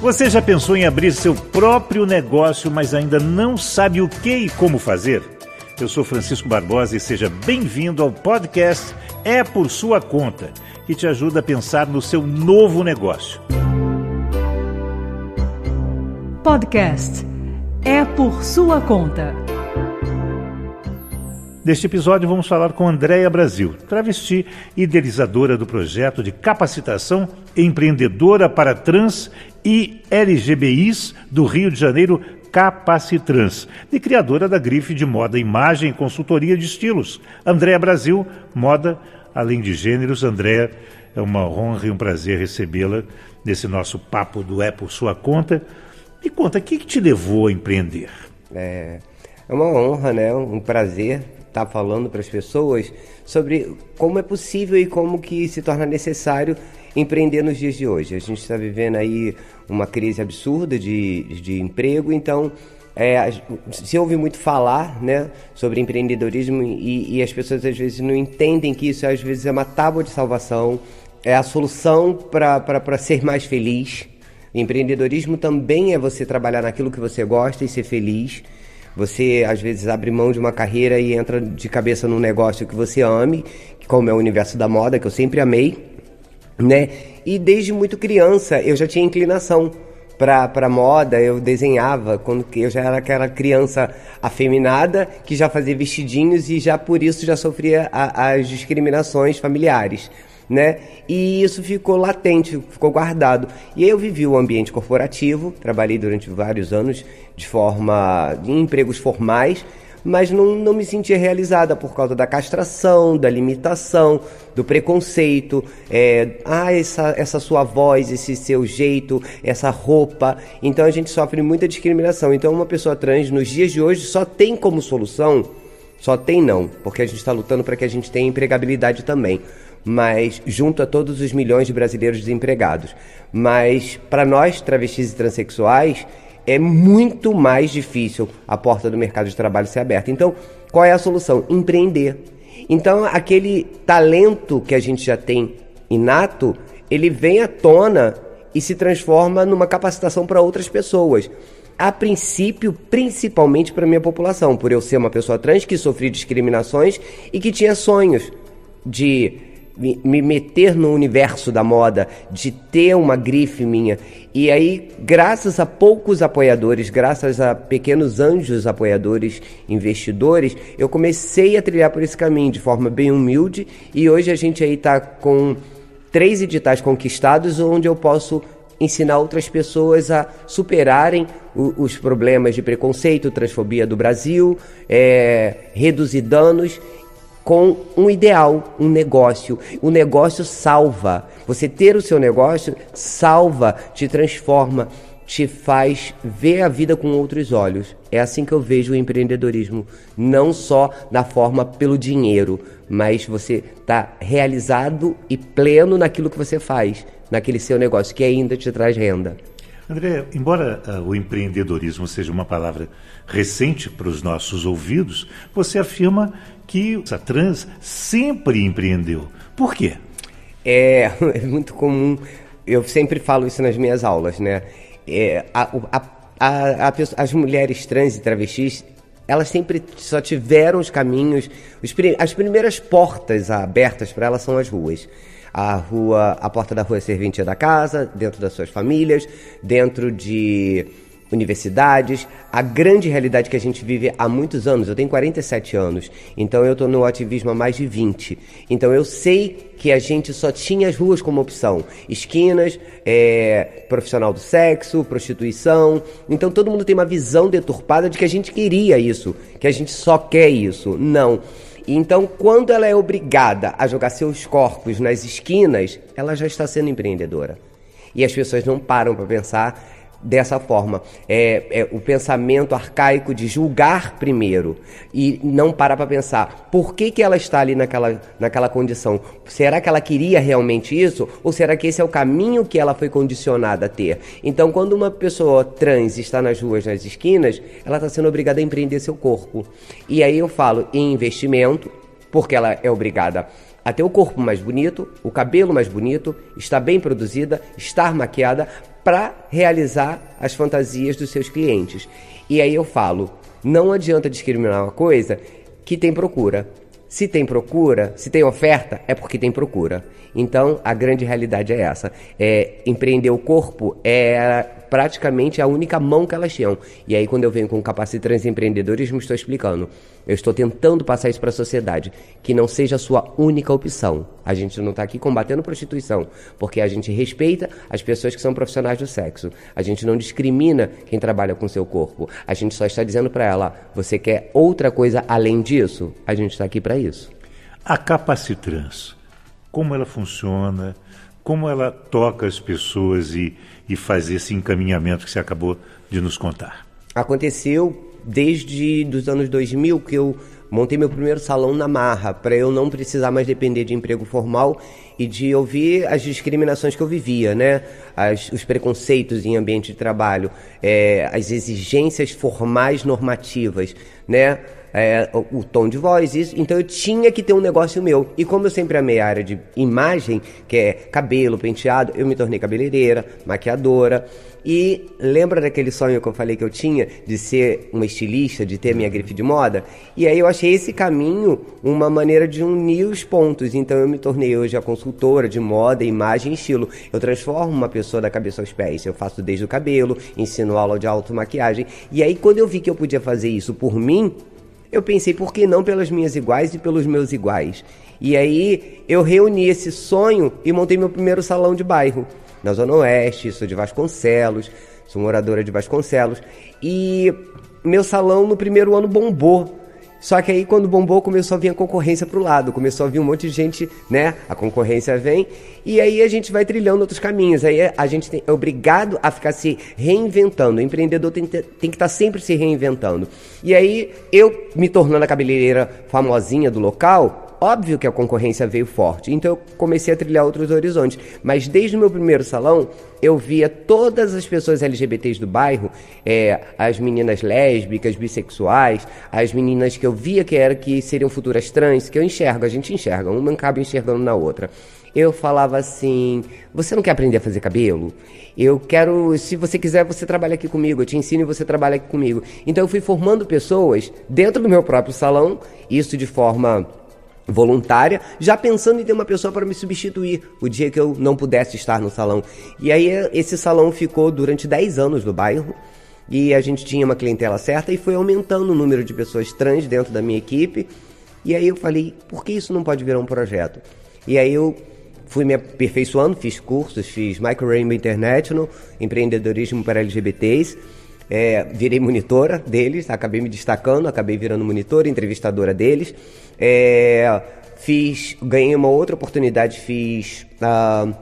Você já pensou em abrir seu próprio negócio, mas ainda não sabe o que e como fazer? Eu sou Francisco Barbosa e seja bem-vindo ao podcast É por Sua Conta, que te ajuda a pensar no seu novo negócio. Podcast É por Sua Conta. Neste episódio vamos falar com Andréia Brasil, travesti idealizadora do projeto de capacitação empreendedora para trans e LGBIs do Rio de Janeiro Capacitrans, e criadora da grife de moda, imagem e consultoria de estilos. Andréia Brasil, moda além de gêneros. Andréia, é uma honra e um prazer recebê-la nesse nosso papo do É por Sua Conta. Me conta, o que, que te levou a empreender? É, é uma honra, né? um prazer estar tá falando para as pessoas sobre como é possível e como que se torna necessário empreender nos dias de hoje. A gente está vivendo aí uma crise absurda de, de emprego, então é, se ouve muito falar né, sobre empreendedorismo e, e, as pessoas às vezes não entendem que isso às vezes é uma tábua de salvação, é a solução para ser mais feliz. Empreendedorismo também é você trabalhar naquilo que você gosta e ser feliz. Você às vezes abre mão de uma carreira e entra de cabeça num negócio que você ame, como é o universo da moda, que eu sempre amei, né? E desde muito criança eu já tinha inclinação para moda, eu desenhava quando eu já era aquela criança afeminada que já fazia vestidinhos e já por isso já sofria a, as discriminações familiares né? E isso ficou latente, ficou guardado. E eu vivi o ambiente corporativo, trabalhei durante vários anos de forma em empregos formais, mas não, não me sentia realizada por causa da castração, da limitação, do preconceito, é, ah, essa, essa sua voz, esse seu jeito, essa roupa. Então a gente sofre muita discriminação. Então uma pessoa trans nos dias de hoje só tem como solução, só tem não, porque a gente está lutando para que a gente tenha empregabilidade também mas junto a todos os milhões de brasileiros desempregados. Mas para nós, travestis e transexuais, é muito mais difícil a porta do mercado de trabalho ser aberta. Então, qual é a solução? Empreender. Então, aquele talento que a gente já tem inato, ele vem à tona e se transforma numa capacitação para outras pessoas. A princípio, principalmente para minha população, por eu ser uma pessoa trans que sofri discriminações e que tinha sonhos de me, meter no universo da moda, de ter uma grife minha. E aí, graças a poucos apoiadores, graças a pequenos anjos apoiadores, investidores, eu comecei a trilhar por esse caminho de forma bem humilde. E hoje a gente aí está com três editais conquistados, onde eu posso ensinar outras pessoas a superarem o, os problemas de preconceito, transfobia do Brasil, é, reduzir danos com um ideal, um negócio. O negócio salva. Você ter o seu negócio salva, te transforma, te faz ver a vida com outros olhos. É assim que eu vejo o empreendedorismo, não só na forma pelo dinheiro, mas você está realizado e pleno naquilo que você faz, naquele seu negócio que ainda te traz renda. André, embora uh, o empreendedorismo seja uma palavra recente para os nossos ouvidos, você afirma que a trans sempre empreendeu. Por quê? É, é muito comum, eu sempre falo isso nas minhas aulas, né? É, a, a, a, as mulheres trans e travestis, elas sempre só tiveram os caminhos, os, as primeiras portas abertas para elas são as ruas a rua, a porta da rua é serventia da casa, dentro das suas famílias, dentro de universidades, a grande realidade que a gente vive há muitos anos. Eu tenho 47 anos, então eu estou no ativismo há mais de 20. Então eu sei que a gente só tinha as ruas como opção: esquinas, é, profissional do sexo, prostituição. Então todo mundo tem uma visão deturpada de que a gente queria isso, que a gente só quer isso. Não. Então, quando ela é obrigada a jogar seus corpos nas esquinas, ela já está sendo empreendedora. E as pessoas não param para pensar dessa forma. É, é, o pensamento arcaico de julgar primeiro e não parar para pensar por que, que ela está ali naquela, naquela condição. Será que ela queria realmente isso? Ou será que esse é o caminho que ela foi condicionada a ter? Então, quando uma pessoa trans está nas ruas, nas esquinas, ela está sendo obrigada a empreender seu corpo. E aí eu falo em investimento, porque ela é obrigada a ter o corpo mais bonito, o cabelo mais bonito, estar bem produzida, estar maquiada para realizar as fantasias dos seus clientes. E aí eu falo, não adianta discriminar uma coisa que tem procura. Se tem procura, se tem oferta, é porque tem procura. Então, a grande realidade é essa. É, empreender o corpo é praticamente a única mão que elas tinham. E aí, quando eu venho com capacitrantes empreendedorismo, estou explicando. Eu estou tentando passar isso para a sociedade, que não seja a sua única opção. A gente não está aqui combatendo prostituição, porque a gente respeita as pessoas que são profissionais do sexo. A gente não discrimina quem trabalha com seu corpo. A gente só está dizendo para ela: você quer outra coisa além disso? A gente está aqui para isso. A Capacitrans, como ela funciona? Como ela toca as pessoas e, e faz esse encaminhamento que você acabou de nos contar? Aconteceu desde os anos 2000 que eu montei meu primeiro salão na marra, para eu não precisar mais depender de emprego formal e de ouvir as discriminações que eu vivia, né? As, os preconceitos em ambiente de trabalho, é, as exigências formais normativas, né? É, o, o, tom de voz, isso. Então eu tinha que ter um negócio meu. E como eu sempre amei a área de imagem, que é cabelo, penteado, eu me tornei cabeleireira, maquiadora. E lembra daquele sonho que eu falei que eu tinha de ser uma estilista, de ter minha grife de moda? E aí eu achei esse caminho uma maneira de unir os pontos. Então eu me tornei hoje a consultora de moda, imagem e estilo. Eu transformo uma pessoa da cabeça aos pés. Eu faço desde o cabelo, ensino aula de automaquiagem. E aí quando eu vi que eu podia fazer isso por mim, eu pensei, por que não pelas minhas iguais e pelos meus iguais? E aí eu reuni esse sonho e montei meu primeiro salão de bairro na Zona Oeste, sou de Vasconcelos, sou moradora de Vasconcelos. E meu salão no primeiro ano bombou. Só que aí quando bombou começou a vir a concorrência pro lado, começou a vir um monte de gente, né? A concorrência vem e aí a gente vai trilhando outros caminhos. Aí a gente tem, é obrigado a ficar se reinventando. O empreendedor tem, tem que estar tá sempre se reinventando. E aí eu me tornando a cabeleireira famosinha do local, Óbvio que a concorrência veio forte, então eu comecei a trilhar outros horizontes. Mas desde o meu primeiro salão, eu via todas as pessoas LGBTs do bairro, é, as meninas lésbicas, bissexuais, as meninas que eu via que era que seriam futuras trans, que eu enxergo, a gente enxerga, uma acaba enxergando na outra. Eu falava assim: você não quer aprender a fazer cabelo? Eu quero, se você quiser, você trabalha aqui comigo, eu te ensino e você trabalha aqui comigo. Então eu fui formando pessoas dentro do meu próprio salão, isso de forma voluntária, já pensando em ter uma pessoa para me substituir o dia que eu não pudesse estar no salão. E aí esse salão ficou durante 10 anos no bairro e a gente tinha uma clientela certa e foi aumentando o número de pessoas trans dentro da minha equipe. E aí eu falei, por que isso não pode virar um projeto? E aí eu fui me aperfeiçoando, fiz cursos, fiz Micro Rainbow International, empreendedorismo para LGBTs, é, virei monitora deles, acabei me destacando, acabei virando monitora, entrevistadora deles. É, fiz, ganhei uma outra oportunidade, fiz uh,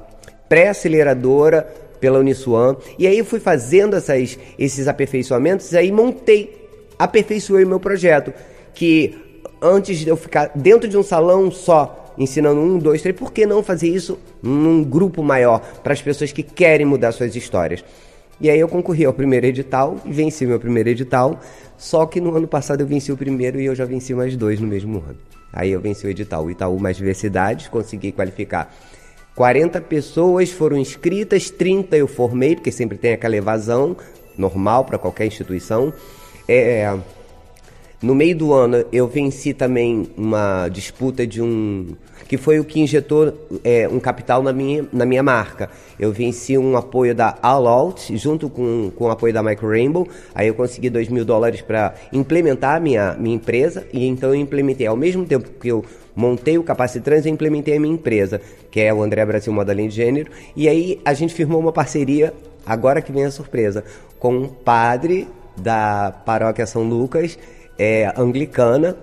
pré-aceleradora pela Uniswan. E aí fui fazendo essas, esses aperfeiçoamentos, aí montei, aperfeiçoei meu projeto. Que antes de eu ficar dentro de um salão só, ensinando um, dois, três, por que não fazer isso num grupo maior, para as pessoas que querem mudar suas histórias? E aí eu concorri ao primeiro edital venci meu primeiro edital. Só que no ano passado eu venci o primeiro e eu já venci mais dois no mesmo ano. Aí eu venci o edital, Itaú Mais Diversidade, consegui qualificar 40 pessoas foram inscritas, 30 eu formei, porque sempre tem aquela evasão normal para qualquer instituição. É, no meio do ano eu venci também uma disputa de um que foi o que injetou é, um capital na minha, na minha marca. Eu venci um apoio da All Out, junto com, com o apoio da Micro Rainbow. Aí eu consegui 2 mil dólares para implementar a minha, minha empresa. E então eu implementei, ao mesmo tempo que eu montei o Capacitrans, eu implementei a minha empresa, que é o André Brasil Modeling de Gênero. E aí a gente firmou uma parceria, agora que vem a surpresa, com um padre da paróquia São Lucas, é, anglicana,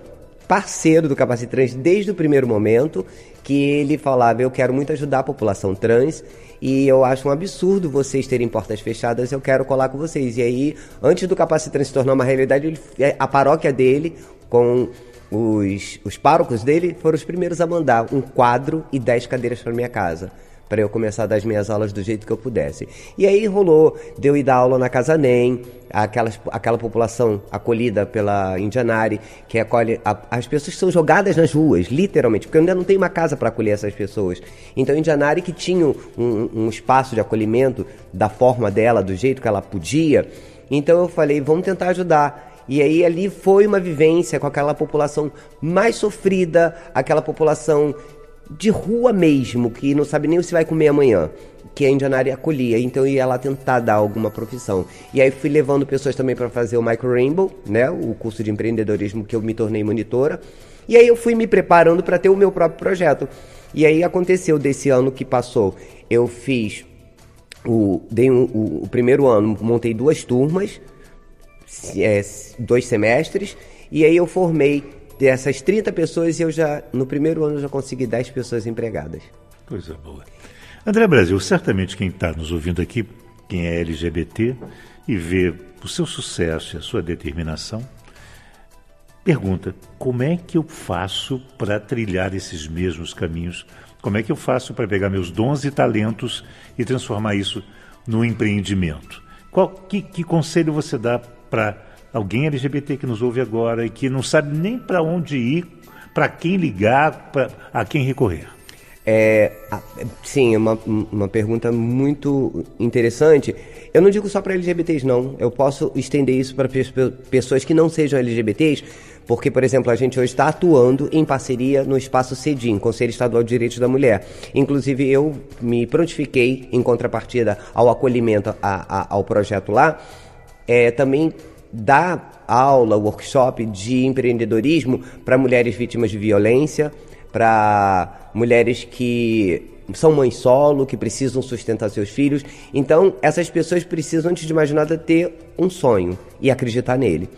parceiro do Capacitrans desde o primeiro momento, que ele falava: Eu quero muito ajudar a população trans e eu acho um absurdo vocês terem portas fechadas, eu quero colar com vocês. E aí, antes do Capacitrans se tornar uma realidade, é, a paróquia dele, com os, os párocos dele foram os primeiros a mandar um quadro e 10 cadeiras para minha casa para eu começar a dar as minhas aulas do jeito que eu pudesse. E aí rolou, deu ir dar aula na Casa NEM, aquelas, aquela população acolhida pela Indianari, que acolhe a, as pessoas que são jogadas nas ruas, literalmente, porque ainda não tenho uma casa para acolher essas pessoas. Então, Indianari, que tinha um, um espaço de acolhimento da forma dela, do jeito que ela podia, então eu falei, vamos tentar ajudar. E aí ali foi uma vivência com aquela população mais sofrida, aquela população de rua mesmo, que não sabe nem se vai comer amanhã, que a Indianária acolhia, então eu ia lá tentar dar alguma profissão. E aí fui levando pessoas também para fazer o Micro Rainbow, né, o curso de empreendedorismo que eu me tornei monitora. E aí eu fui me preparando para ter o meu próprio projeto. E aí aconteceu desse ano que passou, eu fiz o, dei um, o, o primeiro ano, montei duas turmas, é, dois semestres, e aí eu formei dessas 30 pessoas, eu já, no primeiro ano, já consegui 10 pessoas empregadas. Coisa boa. André Brasil, certamente quem está nos ouvindo aqui, quem é LGBT e vê o seu sucesso e a sua determinação, pergunta: como é que eu faço para trilhar esses mesmos caminhos? Como é que eu faço para pegar meus dons e talentos e transformar isso num empreendimento? Qual, que, que conselho você dá para alguém LGBT que nos ouve agora e que não sabe nem para onde ir, para quem ligar, pra, a quem recorrer? É, sim, é uma, uma pergunta muito interessante. Eu não digo só para LGBTs, não. Eu posso estender isso para pessoas que não sejam LGBTs, porque, por exemplo, a gente hoje está atuando em parceria no espaço CEDIM, Conselho Estadual de Direitos da Mulher. Inclusive, eu me prontifiquei, em contrapartida ao acolhimento a, a, ao projeto lá, é, também dá aula, workshop de empreendedorismo para mulheres vítimas de violência, para mulheres que são mães solo, que precisam sustentar seus filhos. Então, essas pessoas precisam, antes de mais nada, ter um sonho e acreditar nele.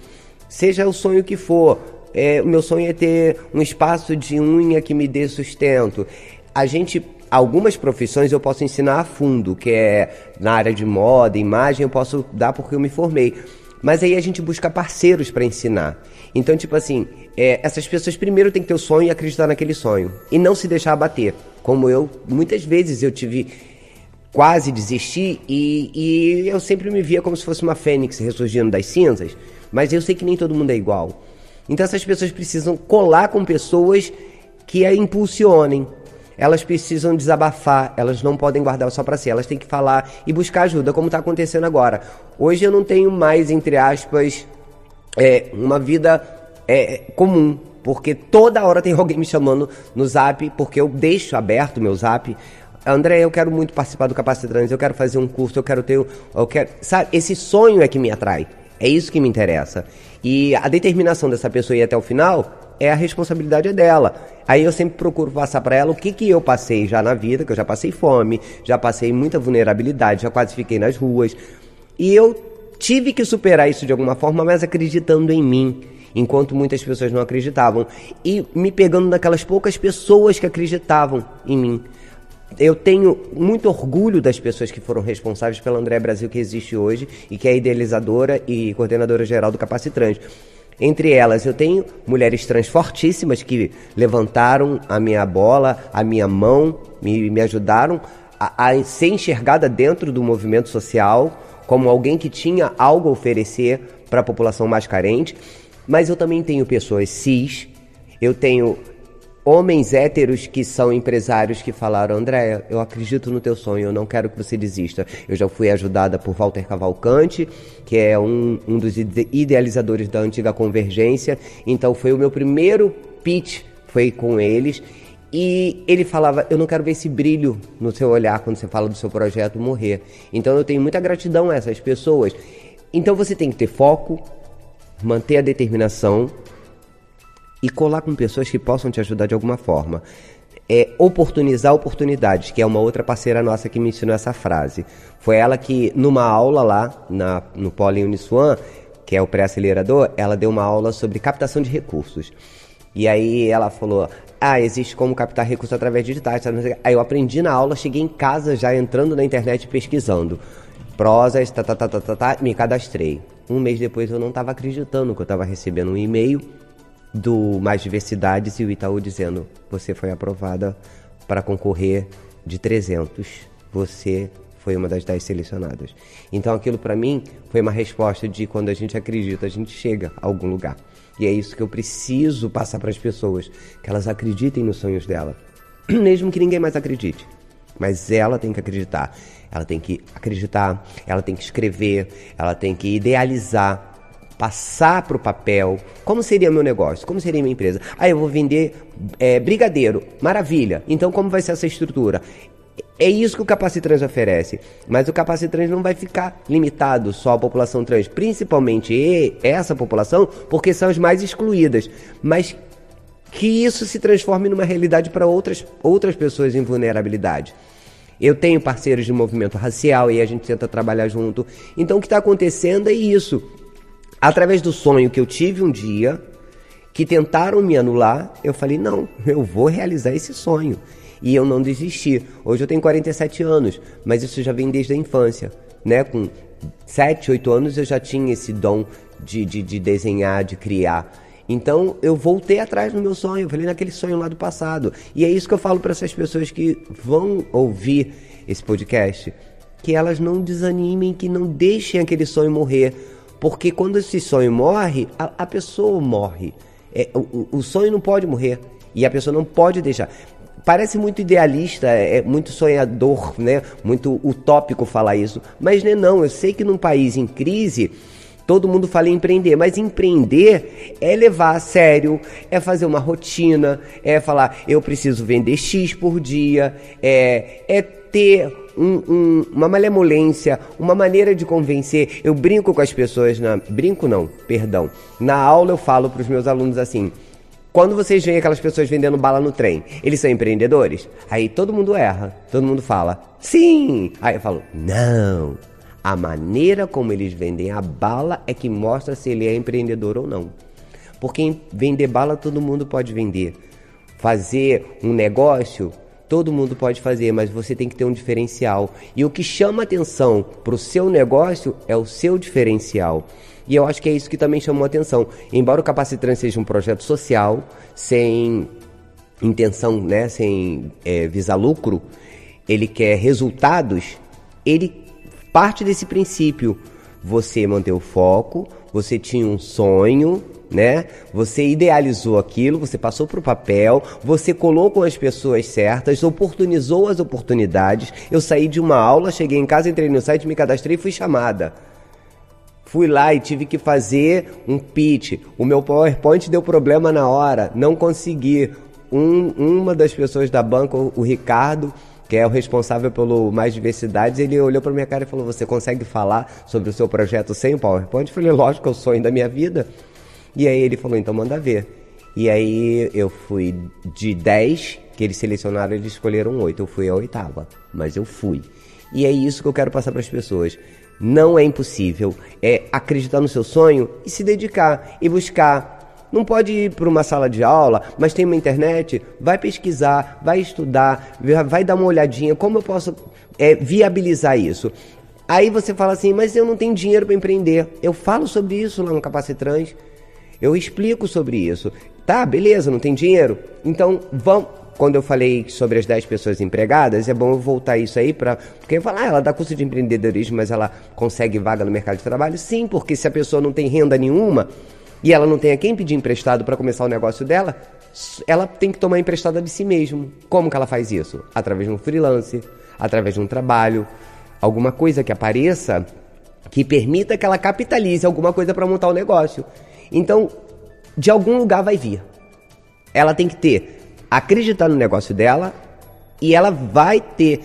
Seja o sonho que for, é, o meu sonho é ter um espaço de unha que me dê sustento. A gente algumas profissões eu posso ensinar a fundo, que é na área de moda, imagem, eu posso dar porque eu me formei. Mas aí a gente busca parceiros para ensinar. Então, tipo assim, é, essas pessoas primeiro têm que ter o sonho e acreditar naquele sonho. E não se deixar abater. Como eu, muitas vezes eu tive quase desistir e, e eu sempre me via como se fosse uma fênix ressurgindo das cinzas. Mas eu sei que nem todo mundo é igual. Então essas pessoas precisam colar com pessoas que a impulsionem, elas precisam desabafar, elas não podem guardar só para si, elas têm que falar e buscar ajuda, como está acontecendo agora. Hoje eu não tenho mais, entre aspas, é, uma vida é, comum, porque toda hora tem alguém me chamando no zap, porque eu deixo aberto meu zap. André, eu quero muito participar do Capacitrans, eu quero fazer um curso, eu quero ter. Eu quero, sabe, esse sonho é que me atrai. É isso que me interessa. E a determinação dessa pessoa ir até o final é a responsabilidade dela. Aí eu sempre procuro passar para ela o que, que eu passei já na vida, que eu já passei fome, já passei muita vulnerabilidade, já quase fiquei nas ruas. E eu tive que superar isso de alguma forma, mas acreditando em mim, enquanto muitas pessoas não acreditavam. E me pegando naquelas poucas pessoas que acreditavam em mim. Eu tenho muito orgulho das pessoas que foram responsáveis pela André Brasil que existe hoje e que é idealizadora e coordenadora geral do Capacitrans. Entre elas, eu tenho mulheres trans fortíssimas que levantaram a minha bola, a minha mão, me, me ajudaram a, a ser enxergada dentro do movimento social como alguém que tinha algo a oferecer para a população mais carente. Mas eu também tenho pessoas cis, eu tenho homens héteros que são empresários que falaram: Andréia, eu acredito no teu sonho, eu não quero que você desista. Eu já fui ajudada por Walter Cavalcante, que é um, um dos idealizadores da antiga Convergência. Então foi o meu primeiro pitch, foi com eles. E ele falava: Eu não quero ver esse brilho no seu olhar quando você fala do seu projeto morrer. Então eu tenho muita gratidão a essas pessoas. Então você tem que ter foco, manter a determinação e colar com pessoas que possam te ajudar de alguma forma. É oportunizar oportunidades, que é uma outra parceira nossa que me ensinou essa frase. Foi ela que, numa aula lá, na, no Poli Uniswan, que é o pré-acelerador, ela deu uma aula sobre captação de recursos. E aí ela falou: Ah, existe como captar recursos através de digitais. Aí eu aprendi na aula, cheguei em casa já entrando na internet pesquisando. Prosas, tá, tá, tá, tá, tá, tá me cadastrei. Um mês depois eu não estava acreditando que eu estava recebendo um e-mail do Mais Diversidades e o Itaú dizendo: você foi aprovada para concorrer de 300. Você foi uma das 10 selecionadas. Então aquilo para mim foi uma resposta de quando a gente acredita, a gente chega a algum lugar. E é isso que eu preciso passar para as pessoas, que elas acreditem nos sonhos dela, mesmo que ninguém mais acredite. Mas ela tem que acreditar. Ela tem que acreditar, ela tem que escrever, ela tem que idealizar, passar para o papel. Como seria meu negócio? Como seria minha empresa? Ah, eu vou vender é, brigadeiro. Maravilha. Então, como vai ser essa estrutura? É isso que o Capacitrans oferece. Mas o Capacitrans não vai ficar limitado só à população trans, principalmente essa população, porque são as mais excluídas. Mas que isso se transforme numa realidade para outras, outras pessoas em vulnerabilidade. Eu tenho parceiros de movimento racial e a gente tenta trabalhar junto. Então o que está acontecendo é isso. Através do sonho que eu tive um dia, que tentaram me anular, eu falei: não, eu vou realizar esse sonho. E eu não desisti. Hoje eu tenho 47 anos, mas isso já vem desde a infância. Né? Com 7, 8 anos eu já tinha esse dom de, de, de desenhar, de criar. Então eu voltei atrás do meu sonho, eu falei naquele sonho lá do passado. E é isso que eu falo para essas pessoas que vão ouvir esse podcast, que elas não desanimem, que não deixem aquele sonho morrer, porque quando esse sonho morre, a, a pessoa morre. É, o, o sonho não pode morrer e a pessoa não pode deixar parece muito idealista, é, é muito sonhador, né? Muito utópico falar isso, mas não é não. Eu sei que num país em crise Todo mundo fala em empreender, mas empreender é levar a sério, é fazer uma rotina, é falar eu preciso vender X por dia, é, é ter um, um, uma malemolência, uma maneira de convencer. Eu brinco com as pessoas, na, brinco não, perdão. Na aula eu falo para os meus alunos assim: quando vocês veem aquelas pessoas vendendo bala no trem, eles são empreendedores? Aí todo mundo erra, todo mundo fala sim. Aí eu falo não. A maneira como eles vendem a bala é que mostra se ele é empreendedor ou não. Porque vender bala todo mundo pode vender. Fazer um negócio todo mundo pode fazer, mas você tem que ter um diferencial. E o que chama atenção para o seu negócio é o seu diferencial. E eu acho que é isso que também chamou atenção. Embora o Capacitrans seja um projeto social, sem intenção, né, sem é, visar lucro, ele quer resultados, ele parte desse princípio. Você manteve o foco, você tinha um sonho, né? Você idealizou aquilo, você passou para o papel, você colocou as pessoas certas, oportunizou as oportunidades. Eu saí de uma aula, cheguei em casa, entrei no site, me cadastrei e fui chamada. Fui lá e tive que fazer um pitch. O meu PowerPoint deu problema na hora, não consegui. Um, uma das pessoas da banca, o Ricardo, que é o responsável pelo Mais Diversidades, ele olhou para minha cara e falou: Você consegue falar sobre o seu projeto sem o PowerPoint? Eu falei: Lógico, é o sonho da minha vida. E aí ele falou: Então manda ver. E aí eu fui de 10 que eles selecionaram, eles escolheram 8. Eu fui a oitava, mas eu fui. E é isso que eu quero passar para as pessoas. Não é impossível. É acreditar no seu sonho e se dedicar e buscar não pode ir para uma sala de aula, mas tem uma internet, vai pesquisar, vai estudar, vai dar uma olhadinha, como eu posso é, viabilizar isso? Aí você fala assim, mas eu não tenho dinheiro para empreender. Eu falo sobre isso lá no Capacitrans, eu explico sobre isso. Tá, beleza, não tem dinheiro? Então, vamos, quando eu falei sobre as 10 pessoas empregadas, é bom eu voltar isso aí para. Porque falar, ah, ela dá curso de empreendedorismo, mas ela consegue vaga no mercado de trabalho? Sim, porque se a pessoa não tem renda nenhuma, e ela não tem a quem pedir emprestado para começar o negócio dela, ela tem que tomar emprestada de si mesmo. Como que ela faz isso? Através de um freelance, através de um trabalho, alguma coisa que apareça que permita que ela capitalize alguma coisa para montar o negócio. Então, de algum lugar vai vir. Ela tem que ter acreditar no negócio dela e ela vai ter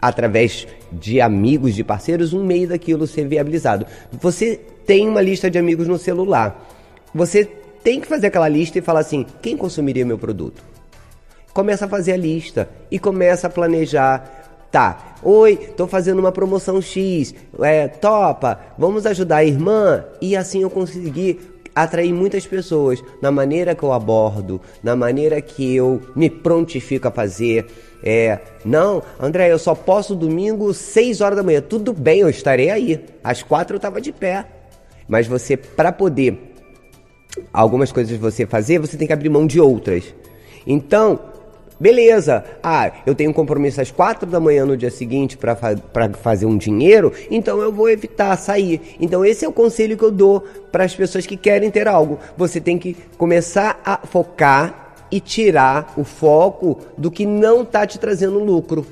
através de amigos, de parceiros, um meio daquilo ser viabilizado. Você tem uma lista de amigos no celular. Você tem que fazer aquela lista e falar assim: quem consumiria meu produto? Começa a fazer a lista e começa a planejar. Tá, oi, tô fazendo uma promoção X, é, topa, vamos ajudar a irmã e assim eu consegui atrair muitas pessoas na maneira que eu abordo, na maneira que eu me prontifico a fazer. É, não, André, eu só posso domingo 6 horas da manhã. Tudo bem, eu estarei aí. Às quatro eu estava de pé. Mas você, para poder algumas coisas você fazer, você tem que abrir mão de outras. Então, beleza. Ah, eu tenho um compromisso às quatro da manhã no dia seguinte para fa fazer um dinheiro, então eu vou evitar sair. Então, esse é o conselho que eu dou para as pessoas que querem ter algo. Você tem que começar a focar e tirar o foco do que não está te trazendo lucro.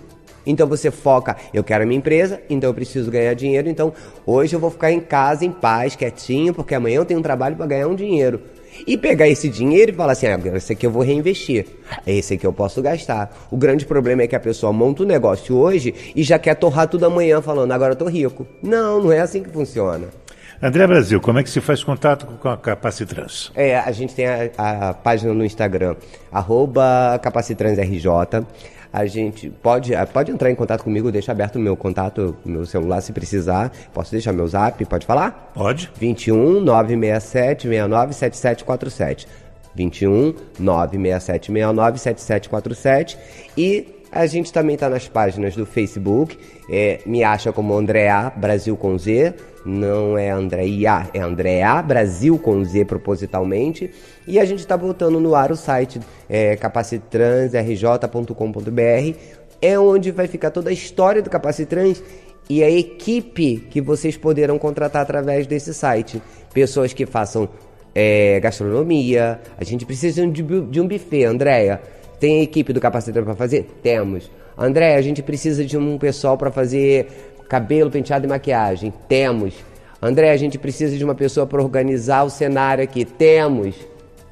Então você foca, eu quero a minha empresa, então eu preciso ganhar dinheiro, então hoje eu vou ficar em casa em paz, quietinho, porque amanhã eu tenho um trabalho para ganhar um dinheiro. E pegar esse dinheiro e falar assim, ah, esse aqui eu vou reinvestir, esse aqui eu posso gastar. O grande problema é que a pessoa monta um negócio hoje e já quer torrar tudo amanhã falando, agora eu tô rico. Não, não é assim que funciona. André Brasil, como é que se faz contato com a Capacitrans? É, a gente tem a, a página no Instagram, arroba CapacitransRJ. A gente pode, ah, pode entrar em contato comigo, deixa aberto o meu contato, meu celular se precisar. Posso deixar meu zap, pode falar? Pode. 21 967 69 7747. 21 967 69 7747 e a gente também está nas páginas do Facebook, é, me acha como Andréa Brasil com Z, não é Andréia, é Andréa Brasil com Z propositalmente. E a gente está botando no ar o site é, capacitransrj.com.br, é onde vai ficar toda a história do Capacitrans e a equipe que vocês poderão contratar através desse site. Pessoas que façam é, gastronomia, a gente precisa de, de um buffet, Andréia tem equipe do capacitador para fazer? Temos. André, a gente precisa de um pessoal para fazer cabelo, penteado e maquiagem? Temos. André, a gente precisa de uma pessoa para organizar o cenário aqui? Temos.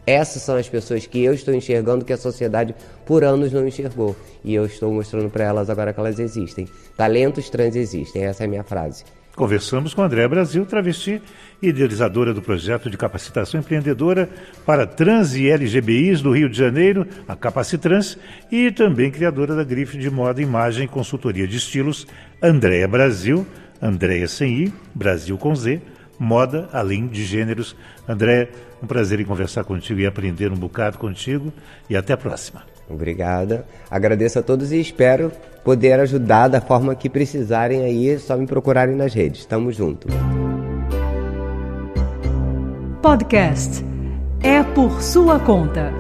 Essas são as pessoas que eu estou enxergando que a sociedade por anos não enxergou. E eu estou mostrando para elas agora que elas existem. Talentos trans existem, essa é a minha frase. Conversamos com André Brasil, travesti, idealizadora do projeto de capacitação empreendedora para trans e LGBIs do Rio de Janeiro, a Capacitrans, e também criadora da grife de moda, imagem e consultoria de estilos, Andréa Brasil, Andréa sem I, Brasil com Z, moda além de gêneros. André, um prazer em conversar contigo e aprender um bocado contigo, e até a próxima. Obrigada. Agradeço a todos e espero poder ajudar da forma que precisarem aí, só me procurarem nas redes. Tamo junto. Podcast é por sua conta.